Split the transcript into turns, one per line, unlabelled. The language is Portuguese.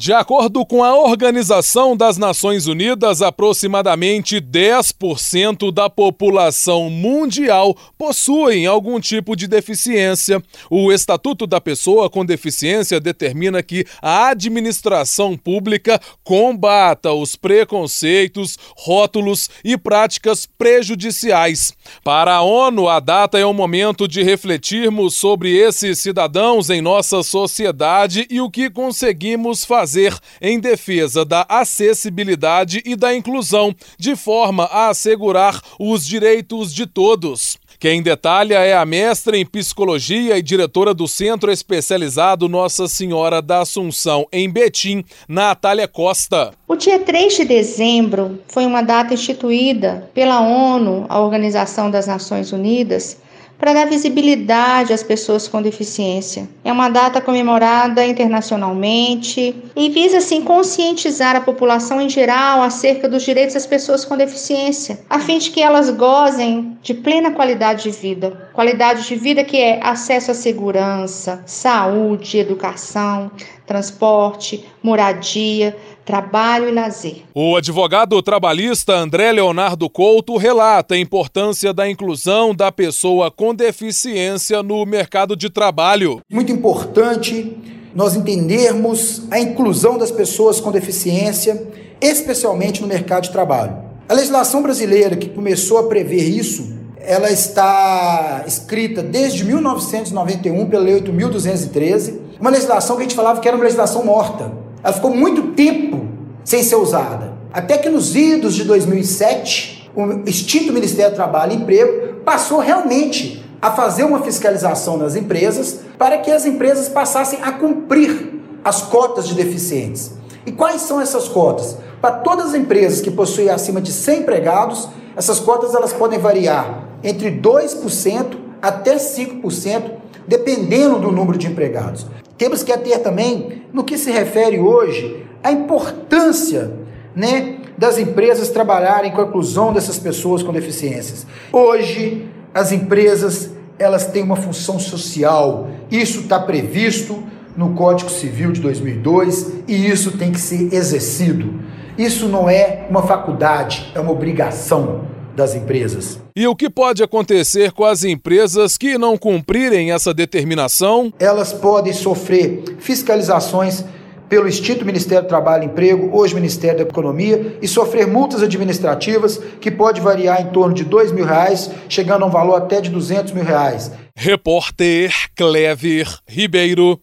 De acordo com a Organização das Nações Unidas, aproximadamente 10% da população mundial possuem algum tipo de deficiência. O Estatuto da Pessoa com Deficiência determina que a administração pública combata os preconceitos, rótulos e práticas prejudiciais. Para a ONU, a data é o momento de refletirmos sobre esses cidadãos em nossa sociedade e o que conseguimos fazer fazer em defesa da acessibilidade e da inclusão, de forma a assegurar os direitos de todos. Quem detalha é a mestra em psicologia e diretora do Centro Especializado Nossa Senhora da Assunção, em Betim, Natália Costa.
O dia 3 de dezembro foi uma data instituída pela ONU, a Organização das Nações Unidas, para dar visibilidade às pessoas com deficiência. É uma data comemorada internacionalmente e visa assim conscientizar a população em geral acerca dos direitos das pessoas com deficiência, a fim de que elas gozem de plena qualidade de vida. Qualidade de vida que é acesso à segurança, saúde, educação, transporte, moradia, trabalho e lazer.
O advogado trabalhista André Leonardo Couto relata a importância da inclusão da pessoa com deficiência no mercado de trabalho.
Muito importante nós entendermos a inclusão das pessoas com deficiência, especialmente no mercado de trabalho. A legislação brasileira que começou a prever isso, ela está escrita desde 1991 pela Lei 8.213, uma legislação que a gente falava que era uma legislação morta. Ela ficou muito tempo sem ser usada. Até que nos idos de 2007, o extinto Ministério do Trabalho e Emprego passou realmente a fazer uma fiscalização nas empresas para que as empresas passassem a cumprir as cotas de deficientes. E quais são essas cotas? Para todas as empresas que possuem acima de 100 empregados, essas cotas elas podem variar entre 2% até 5%, dependendo do número de empregados. Temos que ter também, no que se refere hoje, a importância né, das empresas trabalharem com a inclusão dessas pessoas com deficiências. Hoje, as empresas elas têm uma função social. Isso está previsto no Código Civil de 2002 e isso tem que ser exercido. Isso não é uma faculdade, é uma obrigação das empresas.
E o que pode acontecer com as empresas que não cumprirem essa determinação?
Elas podem sofrer fiscalizações pelo extinto Ministério do Trabalho e Emprego, hoje Ministério da Economia, e sofrer multas administrativas que pode variar em torno de dois mil reais, chegando a um valor até de duzentos mil reais.
Repórter Clever Ribeiro.